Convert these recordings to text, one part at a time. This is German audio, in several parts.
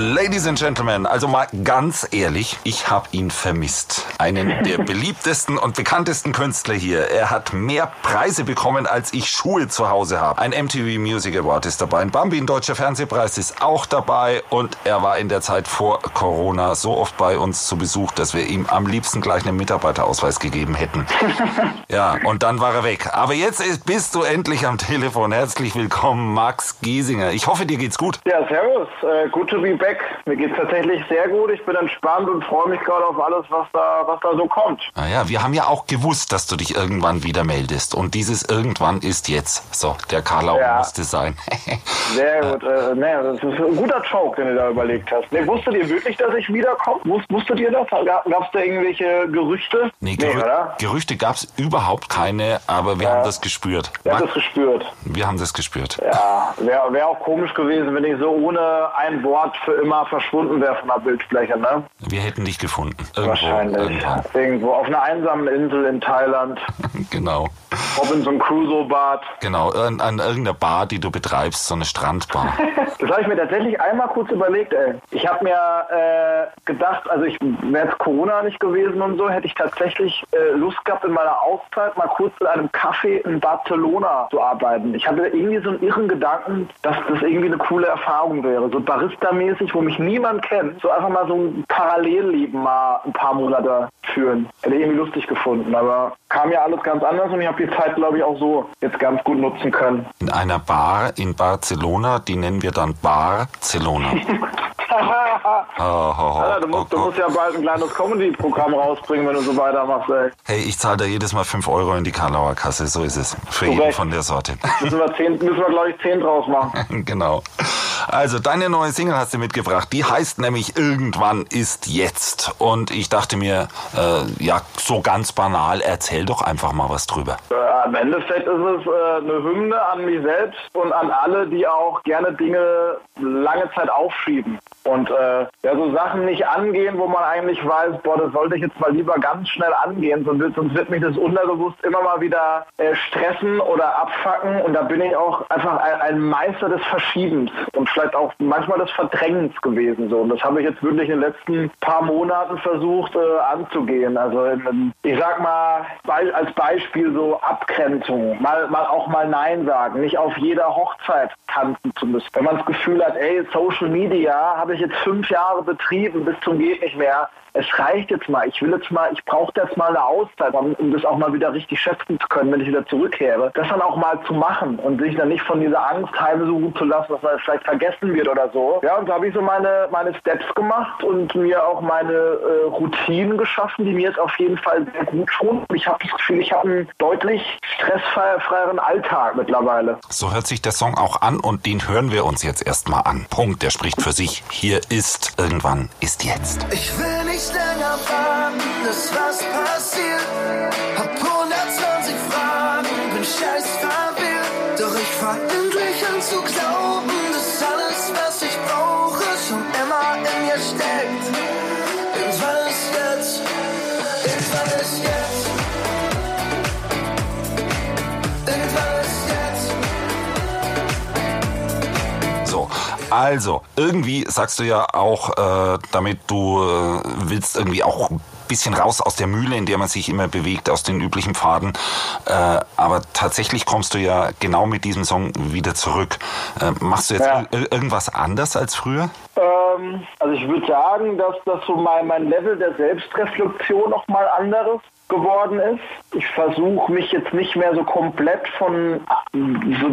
Ladies and Gentlemen, also mal ganz ehrlich, ich habe ihn vermisst. Einen der beliebtesten und bekanntesten Künstler hier. Er hat mehr Preise bekommen, als ich Schuhe zu Hause habe. Ein MTV Music Award ist dabei, ein Bambi, ein deutscher Fernsehpreis ist auch dabei und er war in der Zeit vor Corona so oft bei uns zu Besuch, dass wir ihm am liebsten gleich einen Mitarbeiterausweis gegeben hätten. Ja, und dann war er weg. Aber jetzt ist, bist du endlich am Telefon. Herzlich willkommen, Max Giesinger. Ich hoffe, dir geht's gut. Ja, servus. Äh, good to be back. Mir geht's tatsächlich sehr gut. Ich bin entspannt und freue mich gerade auf alles, was da, was da so kommt. Naja, wir haben ja auch gewusst, dass du dich irgendwann wieder meldest. Und dieses irgendwann ist jetzt. So, der Karlau Ja. musste sein. Sehr gut. Äh, nee, das ist ein guter Joke, den du da überlegt hast. Nee, wusstet ihr wirklich, dass ich wiederkomme? Wus wusstet ihr das? Gab es da irgendwelche Gerüchte? Nee, Gerü oder? Gerüchte gab's überhaupt keine, aber wir haben das gespürt. Habt Mag- das gespürt. Wir haben das gespürt. Ja, wäre wär auch komisch gewesen, wenn ich so ohne ein Wort für immer verschwunden wäre von der Bildfläche, ne? Wir hätten dich gefunden. Irgendwo, Wahrscheinlich. irgendwann. Irgendwo auf einer einsamen Insel in Thailand. Genau. Robinson Crusoe Bad. Genau, an, an irgendeiner Bar, die du betreibst, so eine Strandbar. Das habe ich mir tatsächlich einmal kurz überlegt, ey. Ich habe mir äh, gedacht, also ich wäre jetzt Corona nicht gewesen und so, hätte ich tatsächlich äh, Lust gehabt, in meiner Auszeit mal kurz in einem Café in Barcelona zu arbeiten. Ich hatte irgendwie so einen irren Gedanken, dass das irgendwie eine coole Erfahrung wäre. So Barista-mäßig, wo mich niemand kennt. So einfach mal so ein Parallelleben mal ein paar Monate führen. Hätte ich irgendwie lustig gefunden. Aber kam ja alles ganz anders und ich habe die Zeit, glaube ich, auch so jetzt ganz gut nutzen können. In einer Bar in Barcelona, die nennen wir dann Barcelona. Oh, oh, oh, Ja, du, musst, du oh, musst ja bald ein kleines Comedy-Programm rausbringen, wenn du so weitermachst, ey. Hey, ich zahle da jedes Mal 5 Euro in die Karlauer Kasse, so ist es. Für jeden von der Sorte. Müssen wir, zehn, müssen wir glaube ich, zehn draus machen. genau. Also, deine neue Single hast du mitgebracht. Die heißt nämlich Irgendwann ist jetzt. Und ich dachte mir, äh, ja, so ganz banal, erzähl doch einfach mal was drüber. Äh, Im Endeffekt ist es äh, eine Hymne an mich selbst und an alle, die auch gerne Dinge lange Zeit aufschieben. Und äh, ja, so Sachen nicht angehen, wo man eigentlich weiß, boah, das sollte ich jetzt mal lieber ganz schnell angehen, sonst wird, sonst wird mich das unterbewusst immer mal wieder äh, stressen oder abfacken. Und da bin ich auch einfach ein, ein Meister des Verschiebens und vielleicht auch manchmal des Verdrängens gewesen. So. Und das habe ich jetzt wirklich in den letzten paar Monaten versucht äh, anzugehen. Also in, ich sag mal als Beispiel so Abgrenzung, mal, mal auch mal Nein sagen, nicht auf jeder Hochzeit tanzen zu müssen. Wenn man das Gefühl hat, ey, Social Media habe ich jetzt fünf Jahre betrieben bis zum geht nicht mehr. Es reicht jetzt mal. Ich will jetzt mal, ich brauche jetzt mal eine Auszeit, um, um das auch mal wieder richtig schätzen zu können, wenn ich wieder zurückkehre. Das dann auch mal zu machen und sich dann nicht von dieser Angst heimsuchen zu lassen, dass man vielleicht vergessen wird oder so. Ja, und so habe ich so meine, meine Steps gemacht und mir auch meine äh, Routinen geschaffen, die mir jetzt auf jeden Fall sehr gut tun. Ich habe das Gefühl, ich habe einen deutlich stressfreieren Alltag mittlerweile. So hört sich der Song auch an und den hören wir uns jetzt erstmal an. Punkt, der spricht für sich. Hier ist Irgendwann ist jetzt. Ich will nicht länger warten, dass was passiert. Hab 120 Fragen, bin scheiß verwirrt. Doch ich fang endlich an zu glauben, dass alles, was ich brauche, schon immer in mir steckt. Irgendwann ist jetzt, irgendwann ist jetzt. Irgendwann ist jetzt. So, also, irgendwie sagst du ja auch, äh, damit du äh, willst irgendwie auch ein bisschen raus aus der Mühle, in der man sich immer bewegt, aus den üblichen Pfaden. Äh, aber tatsächlich kommst du ja genau mit diesem Song wieder zurück. Äh, machst du jetzt Ja. ir irgendwas anders als früher? Ähm, also ich würde sagen, dass das so mein, mein Level der Selbstreflexion noch mal anderes geworden ist. Ich versuche mich jetzt nicht mehr so komplett von,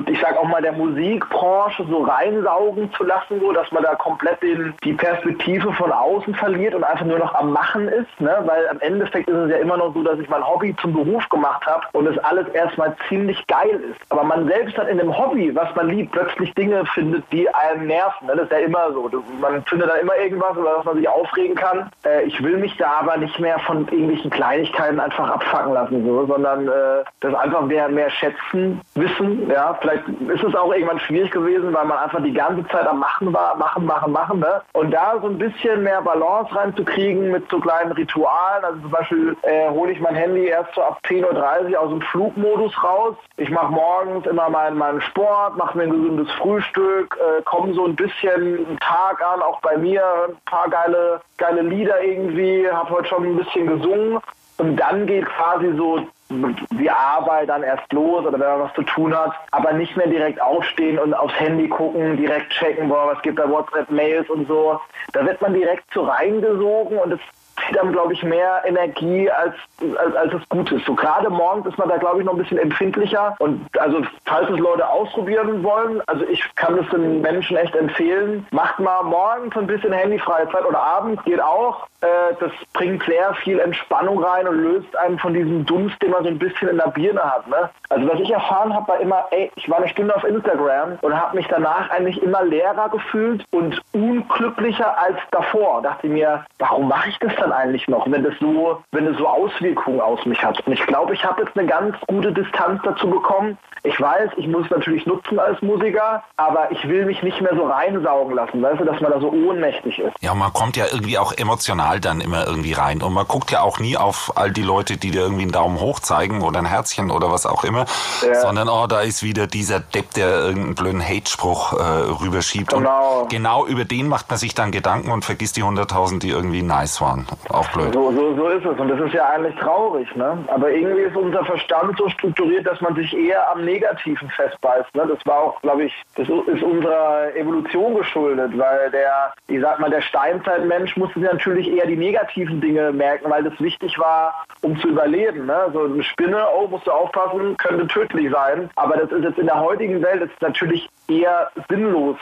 ich sag auch mal, der Musikbranche so reinsaugen zu lassen, so dass man da komplett den, die Perspektive von außen verliert und einfach nur noch am Machen ist. Ne? Weil am Endeffekt ist es ja immer noch so, dass ich mein Hobby zum Beruf gemacht habe und es alles erstmal ziemlich geil ist. Aber man selbst hat in dem Hobby, was man liebt, plötzlich Dinge findet, die einem nerven. Ne? Das ist ja immer so. Man findet da immer irgendwas, über das man sich aufregen kann. Äh, ich will mich da aber nicht mehr von irgendwelchen Kleinigkeiten einfach abfacken lassen, so, sondern äh, das einfach mehr, mehr schätzen, wissen. Ja, vielleicht ist es auch irgendwann schwierig gewesen, weil man einfach die ganze Zeit am Machen war, machen, machen, machen. Ne? Und da so ein bisschen mehr Balance reinzukriegen mit so kleinen Ritualen. Also zum Beispiel äh, hole ich mein Handy erst so ab 10.30 Uhr aus dem Flugmodus raus. Ich mache morgens immer meinen, meinen Sport, mache mir ein gesundes Frühstück, äh, komme so ein bisschen Tag an, auch bei mir, ein paar geile, geile Lieder irgendwie, habe heute schon ein bisschen gesungen. Und dann geht quasi so die Arbeit dann erst los oder wenn man was zu tun hat, aber nicht mehr direkt aufstehen und aufs Handy gucken, direkt checken, boah, was gibt da WhatsApp-Mails und so. Da wird man direkt so reingesogen und es zieht einem, glaube ich, mehr Energie, als, als, als es gut ist. So gerade morgens ist man da, glaube ich, noch ein bisschen empfindlicher. Und also, falls es Leute ausprobieren wollen, also ich kann es den Menschen echt empfehlen, macht mal morgens ein bisschen handyfreie Zeit oder abends, geht auch. Äh, das bringt sehr viel Entspannung rein und löst einen von diesem Dunst, den man so ein bisschen in der Birne hat. Ne? Also was ich erfahren habe, war immer, ey, ich war eine Stunde auf Instagram und habe mich danach eigentlich immer leerer gefühlt und unglücklicher als davor. Dachte mir, warum mache ich das dann eigentlich noch, wenn das so, wenn das so Auswirkungen auf mich hat? Und ich glaube, ich habe jetzt eine ganz gute Distanz dazu bekommen. Ich weiß, ich muss es natürlich nutzen als Musiker, aber ich will mich nicht mehr so reinsaugen lassen, weißt du, dass man da so ohnmächtig ist. Ja, man kommt ja irgendwie auch emotional dann immer irgendwie rein und man guckt ja auch nie auf all die Leute, die dir irgendwie einen Daumen hoch zeigen oder ein Herzchen oder was auch immer, ja. sondern oh, da ist wieder dieser Depp, der irgendeinen blöden Hate-Spruch äh, rüberschiebt. Genau. Und genau über den macht man sich dann Gedanken und vergisst die 100.000, die irgendwie nice waren. Auch blöd. So, so, so ist es und das ist ja eigentlich traurig, ne? Aber irgendwie ist unser Verstand so strukturiert, dass man sich eher am Negativen festbeißt. Ne? Das war auch, glaube ich, das ist unserer Evolution geschuldet, weil der, ich sag mal, der Steinzeitmensch musste sich natürlich eher die negativen Dinge merken, weil das wichtig war, um zu überleben. Ne? So eine Spinne, oh, musst du aufpassen, könnte tödlich sein. Aber das ist jetzt in der heutigen Welt ist natürlich eher sinnlos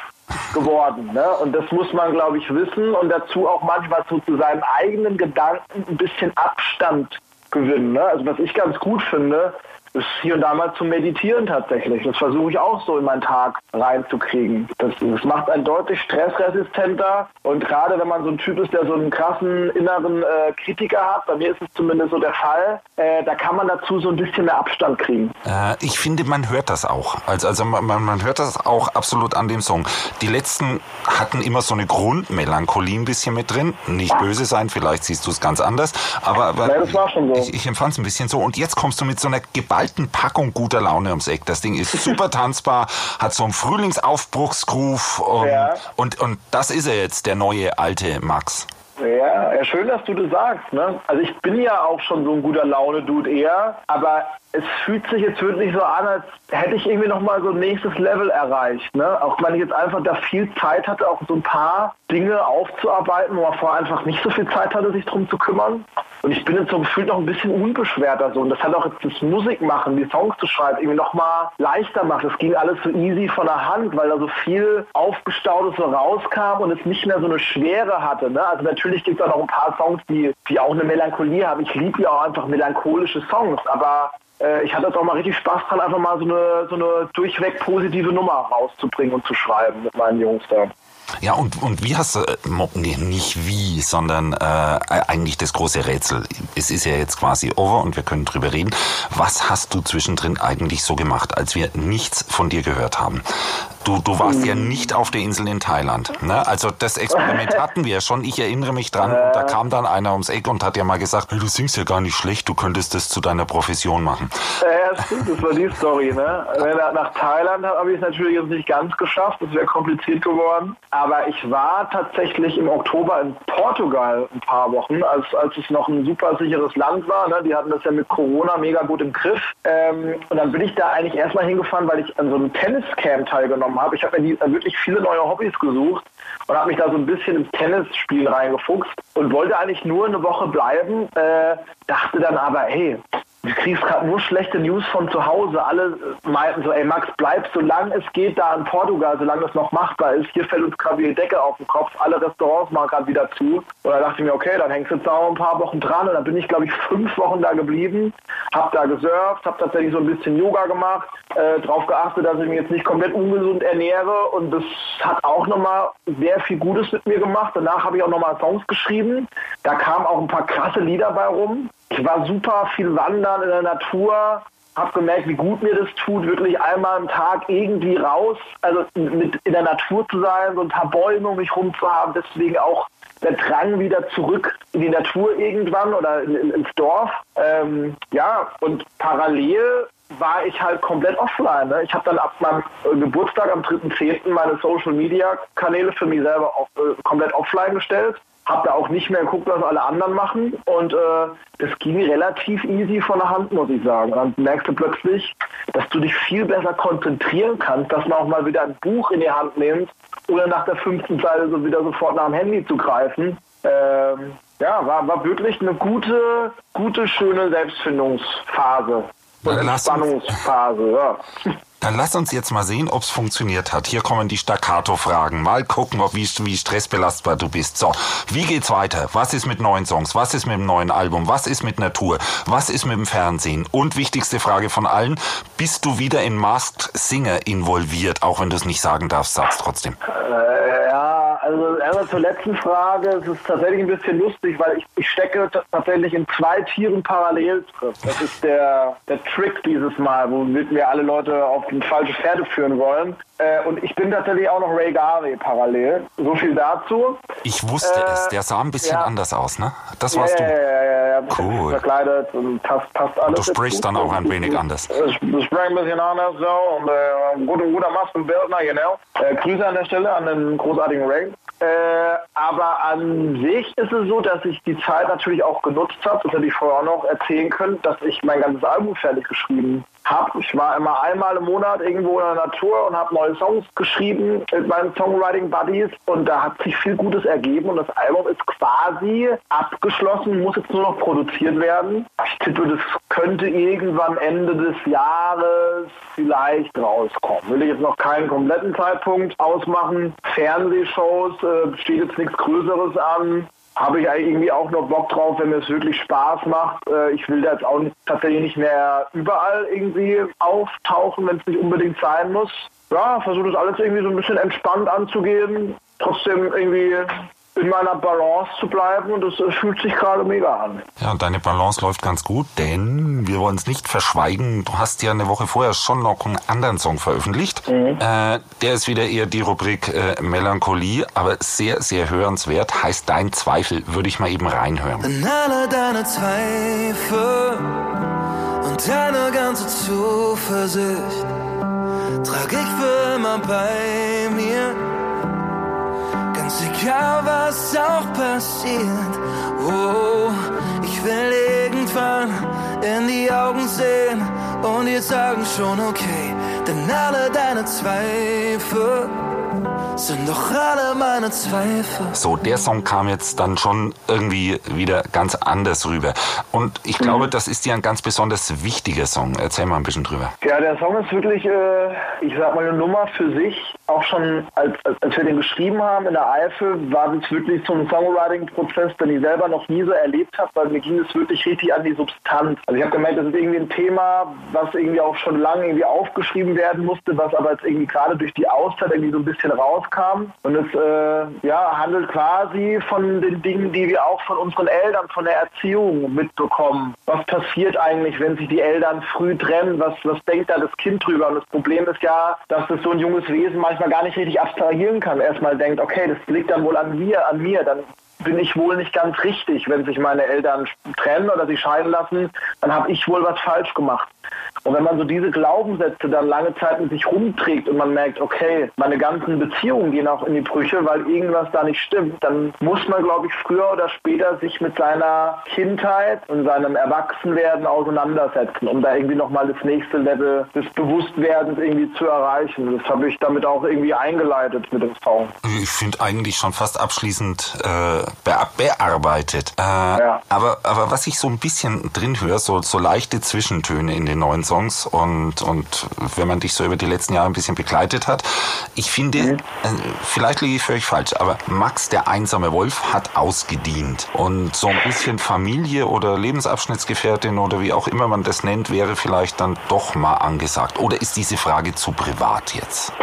geworden. Ne? Und das muss man, glaube ich, wissen und dazu auch manchmal so zu seinen eigenen Gedanken ein bisschen Abstand gewinnen. Ne? Also was ich ganz gut finde, ist hier und da mal zu meditieren tatsächlich. Das versuche ich auch so in meinen Tag reinzukriegen. Das, das macht einen deutlich stressresistenter und gerade wenn man so ein Typ ist, der so einen krassen inneren äh, Kritiker hat, bei mir ist es zumindest so der Fall, äh, da kann man dazu so ein bisschen mehr Abstand kriegen. Äh, ich finde, man hört das auch. Also, also man, man hört das auch absolut an dem Song. Die letzten hatten immer so eine Grundmelancholie ein bisschen mit drin. Nicht böse sein, vielleicht siehst du es ganz anders, aber, aber ja, das war schon so. ich, ich empfand es ein bisschen so. Und jetzt kommst du mit so einer Gewalt alten Packung guter Laune ums Eck. Das Ding ist super tanzbar, hat so einen Frühlingsaufbruchsgroove und, ja. und, und das ist er jetzt, der neue alte Max. Ja, ja, schön, dass du das sagst. Ne? Also ich bin ja auch schon so ein guter Laune-Dude eher, aber es fühlt sich jetzt wirklich so an, als hätte ich irgendwie nochmal so ein nächstes Level erreicht. Ne? Auch wenn ich jetzt einfach da viel Zeit hatte, auch so ein paar Dinge aufzuarbeiten, wo man vorher einfach nicht so viel Zeit hatte, sich drum zu kümmern. Und ich bin jetzt so gefühlt noch ein bisschen unbeschwerter so. Und das hat auch jetzt das Musikmachen, die Songs zu schreiben, irgendwie nochmal leichter macht. Es ging alles so easy von der Hand, weil da so viel Aufgestautes so rauskam und es nicht mehr so eine Schwere hatte. Ne? Also natürlich gibt es auch noch ein paar Songs, die, die auch eine Melancholie haben. Ich liebe ja auch einfach melancholische Songs, aber ich hatte jetzt auch mal richtig Spaß dran, einfach mal so eine, so eine durchweg positive Nummer rauszubringen und zu schreiben mit meinen Jungs da. Ja, und, und wie hast du, äh, nicht wie, sondern äh, eigentlich das große Rätsel. Es ist ja jetzt quasi over und wir können drüber reden. Was hast du zwischendrin eigentlich so gemacht, als wir nichts von dir gehört haben? Du, du warst ja hm. nicht auf der Insel in Thailand. Ne? Also das Experiment hatten wir ja schon. Ich erinnere mich dran. Und da kam dann einer ums Eck und hat ja mal gesagt, hey, du singst ja gar nicht schlecht, du könntest das zu deiner Profession machen. Ja, stimmt, das war die Story. Ne? Nach Thailand habe ich es natürlich jetzt nicht ganz geschafft. Das wäre kompliziert geworden. Aber ich war tatsächlich im Oktober in Portugal ein paar Wochen, als, als es noch ein super sicheres Land war. Ne? Die hatten das ja mit Corona mega gut im Griff. Ähm, und dann bin ich da eigentlich erstmal hingefahren, weil ich an so einem Tenniscamp teilgenommen genommen habe. Ich habe mir wirklich viele neue Hobbys gesucht und habe mich da so ein bisschen ins Tennisspiel reingefuchst und wollte eigentlich nur eine Woche bleiben, äh, dachte dann aber, hey, du kriegst gerade nur schlechte News von zu Hause. Alle meinten so, ey Max, bleib solange es geht da in Portugal, solange es noch machbar ist. Hier fällt uns gerade die Decke auf den Kopf. Alle Restaurants machen gerade wieder zu. Und da dachte ich mir, okay, dann hängst du jetzt auch ein paar Wochen dran. Und dann bin ich, glaube ich, fünf Wochen da geblieben, hab da gesurft, hab tatsächlich so ein bisschen Yoga gemacht, äh, darauf geachtet, dass ich mich jetzt nicht komplett ungesund ernähre. Und das hat auch nochmal sehr viel Gutes mit mir gemacht. Danach habe ich auch nochmal Songs geschrieben. Da kamen auch ein paar krasse Lieder bei rum. Ich war super viel wandern in der Natur, habe gemerkt, wie gut mir das tut, wirklich einmal am Tag irgendwie raus, also mit in der Natur zu sein, so ein paar Bäume um mich rum zu haben. Deswegen auch der Drang wieder zurück in die Natur irgendwann oder in, in, ins Dorf. Ähm, ja, und parallel war ich halt komplett offline. Ne? Ich habe dann ab meinem äh, Geburtstag am 3.10. meine Social-Media-Kanäle für mich selber auf, äh, komplett offline gestellt habe da auch nicht mehr geguckt, was alle anderen machen. Und äh, das ging relativ easy von der Hand, muss ich sagen. Dann merkst du plötzlich, dass du dich viel besser konzentrieren kannst, dass man auch mal wieder ein Buch in die Hand nimmt oder nach der fünften Seite so wieder sofort nach dem Handy zu greifen. Ähm, ja, war, war wirklich eine gute, gute, schöne Selbstfindungsphase. Und Entspannungsphase, ja. Dann lass uns jetzt mal sehen, ob es funktioniert hat. Hier kommen die Staccato-Fragen. Mal gucken, ob, wie, wie stressbelastbar du bist. So, wie geht's weiter? Was ist mit neuen Songs? Was ist mit dem neuen Album? Was ist mit Natur? Was ist mit dem Fernsehen? Und wichtigste Frage von allen, bist du wieder in Masked Singer involviert? Auch wenn du es nicht sagen darfst, sag's trotzdem. Äh, also erstmal zur letzten Frage. Es ist tatsächlich ein bisschen lustig, weil ich, ich stecke tatsächlich in zwei Tieren parallel drin. Das ist der, der Trick dieses Mal, womit wir alle Leute auf die falsche Pferde führen wollen. Äh, und ich bin tatsächlich auch noch Ray Garvey parallel. So viel dazu. Ich wusste äh, es. Der sah ein bisschen ja. anders aus, ne? Das warst ja, du. Ja, ja, ja. Cool. Verkleidet und passt, passt alles. Und du sprichst dann auch ein wenig anders. Ich, ich spreche ein bisschen anders so und äh, guter, guter Maskenbildner, genau. Äh, Grüße an der Stelle an den großartigen Ray. Äh, aber an sich ist es so, dass ich die Zeit natürlich auch genutzt habe, das hätte ich vorher auch noch erzählen können, dass ich mein ganzes Album fertig geschrieben habe. Ich war immer einmal im Monat irgendwo in der Natur und habe neue Songs geschrieben mit meinen Songwriting Buddies und da hat sich viel Gutes ergeben und das Album ist quasi abgeschlossen, muss jetzt nur noch produziert werden. Ich tippe, das könnte irgendwann Ende des Jahres vielleicht rauskommen. Will ich jetzt noch keinen kompletten Zeitpunkt ausmachen. Fernsehshows äh, steht jetzt nichts Größeres an habe ich irgendwie auch noch Bock drauf, wenn mir es wirklich Spaß macht. Äh, ich will da jetzt auch nicht, tatsächlich nicht mehr überall irgendwie auftauchen, wenn es nicht unbedingt sein muss. Ja, versuche das alles irgendwie so ein bisschen entspannt anzugehen. Trotzdem irgendwie in meiner Balance zu bleiben und das fühlt sich gerade mega an. Ja, und deine Balance läuft ganz gut, denn wir wollen es nicht verschweigen, du hast ja eine Woche vorher schon noch einen anderen Song veröffentlicht. Mhm. Äh, der ist wieder eher die Rubrik äh, Melancholie, aber sehr, sehr hörenswert, heißt Dein Zweifel, würde ich mal eben reinhören. Wenn alle deine Zweifel und deine ganze Zuversicht trag ich für immer bei mir Ganz egal, was auch passiert. Oh, ich will irgendwann in die Augen sehen und dir sagen schon okay, denn alle deine Zweifel sind doch alle meine Zweifel. So, der Song kam jetzt dann schon irgendwie wieder ganz anders rüber. Und ich glaube, mhm. das ist dir ein ganz besonders wichtiger Song. Erzähl mal ein bisschen drüber. Ja, der Song ist wirklich, äh, ich sag mal, eine Nummer für sich. Auch schon, als, als wir den geschrieben haben in der Eifel, war das wirklich so ein Songwriting-Prozess, den ich selber noch nie so erlebt habe, weil mir ging es wirklich richtig an die Substanz. Also ich habe gemerkt, das ist irgendwie ein Thema, was irgendwie auch schon lange irgendwie aufgeschrieben werden musste, was aber jetzt irgendwie gerade durch die Auszeit irgendwie so ein bisschen raus rauskam. Und es äh, ja, handelt quasi von den Dingen, die wir auch von unseren Eltern, von der Erziehung mitbekommen. Was passiert eigentlich, wenn sich die Eltern früh trennen? Was, was denkt da das Kind drüber? Und das Problem ist ja, dass das so ein junges Wesen manchmal gar nicht richtig abstrahieren kann. Erstmal denkt, okay, das liegt dann wohl an mir, an mir. Dann bin ich wohl nicht ganz richtig, wenn sich meine Eltern trennen oder sie scheiden lassen, dann habe ich wohl was falsch gemacht. Und wenn man so diese Glaubenssätze dann lange Zeit mit sich rumträgt und man merkt, okay, meine ganzen Beziehungen gehen auch in die Brüche, weil irgendwas da nicht stimmt, dann muss man, glaube ich, früher oder später sich mit seiner Kindheit und seinem Erwachsenwerden auseinandersetzen, um da irgendwie nochmal das nächste Level des Bewusstwerdens irgendwie zu erreichen. Das habe ich damit auch irgendwie eingeleitet mit dem Song. Ich finde eigentlich schon fast abschließend äh, bearbeitet. Äh, ja. aber, aber was ich so ein bisschen drin höre, so, so leichte Zwischentöne in den neuen Songs und, und wenn man dich so über die letzten Jahre ein bisschen begleitet hat, ich finde, mhm. äh, vielleicht liege ich völlig falsch, aber Max, der einsame Wolf, hat ausgedient. Und so ein bisschen Familie oder Lebensabschnittsgefährtin oder wie auch immer man das nennt, wäre vielleicht dann doch mal angesagt. Oder ist diese Frage zu privat jetzt?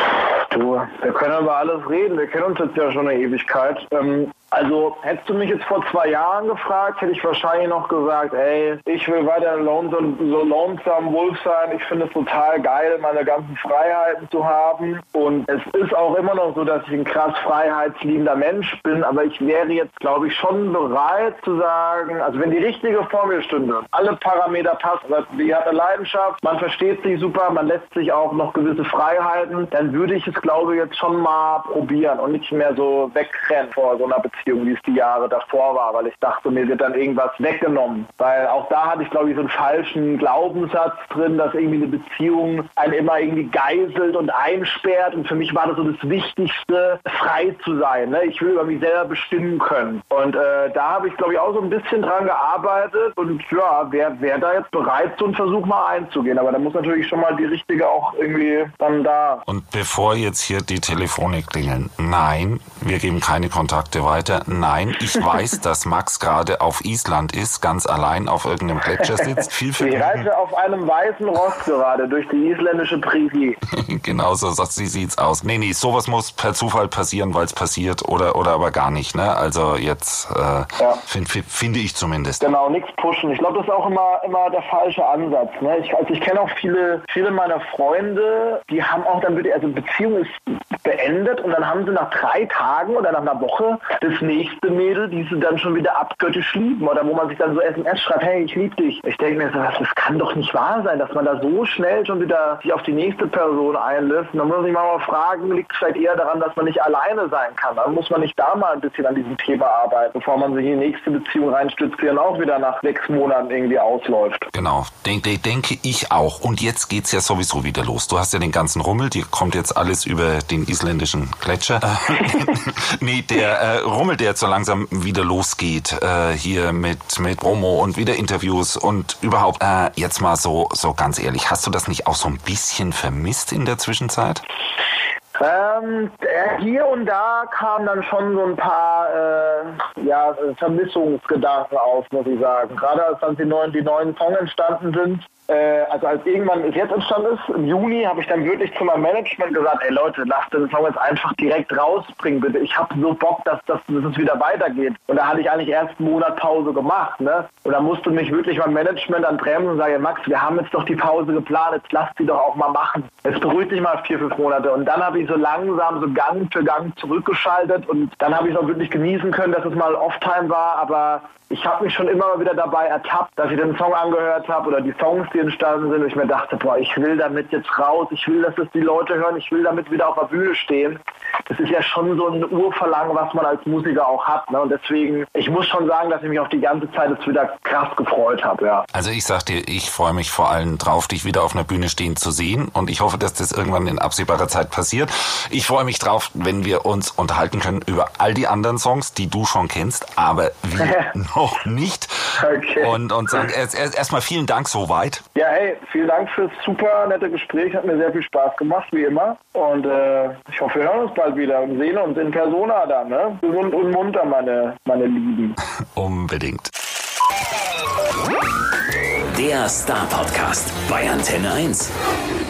Du, wir können über alles reden. Wir kennen uns jetzt ja schon eine Ewigkeit. Ähm, Also hättest du mich jetzt vor zwei Jahren gefragt, hätte ich wahrscheinlich noch gesagt, ey, ich will weiter lonesome, so lonesome Wolf sein. Ich finde es total geil, meine ganzen Freiheiten zu haben. Und es ist auch immer noch so, dass ich ein krass freiheitsliebender Mensch bin. Aber ich wäre jetzt, glaube ich, schon bereit zu sagen, also wenn die richtige vor mir stünde, alle Parameter passen, also die hat eine Leidenschaft, man versteht sich super, man lässt sich auch noch gewisse Freiheiten, dann würde ich es, glaube ich, jetzt schon mal probieren und nicht mehr so wegrennen vor so einer Beziehung, wie es die Jahre davor war, weil ich dachte, mir wird dann irgendwas weggenommen. Weil auch da hatte ich, glaube ich, so einen falschen Glaubenssatz drin, dass irgendwie eine Beziehung einen immer irgendwie geiselt und einsperrt. Und für mich war das so das Wichtigste, frei zu sein. Ne? Ich will über mich selber bestimmen können. Und äh, da habe ich, glaube ich, auch so ein bisschen dran gearbeitet. Und ja, wer, wer da jetzt bereit, so einen Versuch mal einzugehen. Aber da muss natürlich schon mal die richtige auch irgendwie dann da. Und bevor jetzt hier die Telefone klingeln, nein, wir geben keine Kontakte weiter. Nein, ich weiß, dass Max gerade auf Island ist, ganz allein auf irgendeinem Gletscher sitzt. Viel Ich reise auf einem weißen Ross gerade durch die isländische Prärie. genau so sagt sie sieht's aus. Nee, nee, sowas muss per Zufall passieren, weil es passiert oder oder aber gar nicht, ne? Also jetzt äh, Ja. find, find, finde ich zumindest. Genau, nichts pushen. Ich glaube, das ist auch immer, immer der falsche Ansatz. Ne? Ich, also ich kenne auch viele, viele meiner Freunde, die haben auch dann wirklich, also Beziehung ist beendet und dann haben sie nach drei Tagen oder nach einer Woche das nächste Mädel, die sie dann schon wieder abgöttisch lieben oder wo man sich dann so SMS schreibt, hey, ich liebe dich. Ich denke mir so, das kann doch nicht wahr sein, dass man da so schnell schon wieder sich auf die nächste Person einlässt. Und dann muss sich mal fragen, liegt es vielleicht eher daran, dass man nicht alleine sein kann. Dann muss man nicht da mal ein bisschen an diesem Thema arbeiten, bevor man sich in die nächste Beziehung reinstützt, die dann auch wieder nach sechs Monaten irgendwie ausläuft. Genau, denk, denk, denke ich auch. Und jetzt geht's ja sowieso wieder los. Du hast ja den ganzen Rummel, dir kommt jetzt alles über den isländischen Gletscher. Nee, der äh, Rummel, der jetzt so langsam wieder losgeht, äh, hier mit, mit Promo und wieder Interviews und überhaupt, äh, jetzt mal so, so ganz ehrlich, hast du das nicht auch so ein bisschen vermisst in der Zwischenzeit? Ähm, äh, hier und da kamen dann schon so ein paar äh, ja, Vermissungsgedanken auf, muss ich sagen. Gerade als dann die neuen, die neuen Songs entstanden sind. Äh, also als irgendwann es jetzt entstanden ist, im Juni, habe ich dann wirklich zu meinem Management gesagt, ey Leute, lasst den Song jetzt einfach direkt rausbringen, bitte. Ich habe so Bock, dass, dass, dass es wieder weitergeht. Und da hatte ich eigentlich erst einen Monat Pause gemacht. Ne? Und da musste mich wirklich mein Management dann bremsen und sagen, Max, wir haben jetzt doch die Pause geplant, jetzt lasst sie doch auch mal machen. Jetzt beruhigt dich mal vier, fünf Monate. Und dann habe ich so langsam, so Gang für Gang zurückgeschaltet und dann habe ich es auch wirklich genießen können, dass es mal Off-Time war, aber ich habe mich schon immer wieder dabei ertappt, dass ich den Song angehört habe oder die Songs, die entstanden sind und ich mir dachte, boah, ich will damit jetzt raus, ich will, dass es die Leute hören, ich will damit wieder auf der Bühne stehen. Das ist ja schon so ein Urverlangen, was man als Musiker auch hat. Ne? Und deswegen, ich muss schon sagen, dass ich mich auf die ganze Zeit jetzt wieder krass gefreut habe, ja. Also ich sag dir, ich freue mich vor allem drauf, dich wieder auf einer Bühne stehen zu sehen und ich hoffe, dass das irgendwann in absehbarer Zeit passiert. Ich freue mich drauf, wenn wir uns unterhalten können über all die anderen Songs, die du schon kennst, aber wir noch nicht. Okay. Und, und sagen erst, erst, erstmal vielen Dank soweit. Ja, hey, vielen Dank fürs super nette Gespräch. Hat mir sehr viel Spaß gemacht, wie immer. Und äh, ich hoffe, wir hören uns bald wieder und sehen uns in Persona dann. Ne? Gesund und munter, meine, meine Lieben. Unbedingt. Der Star Podcast bei Antenne 1.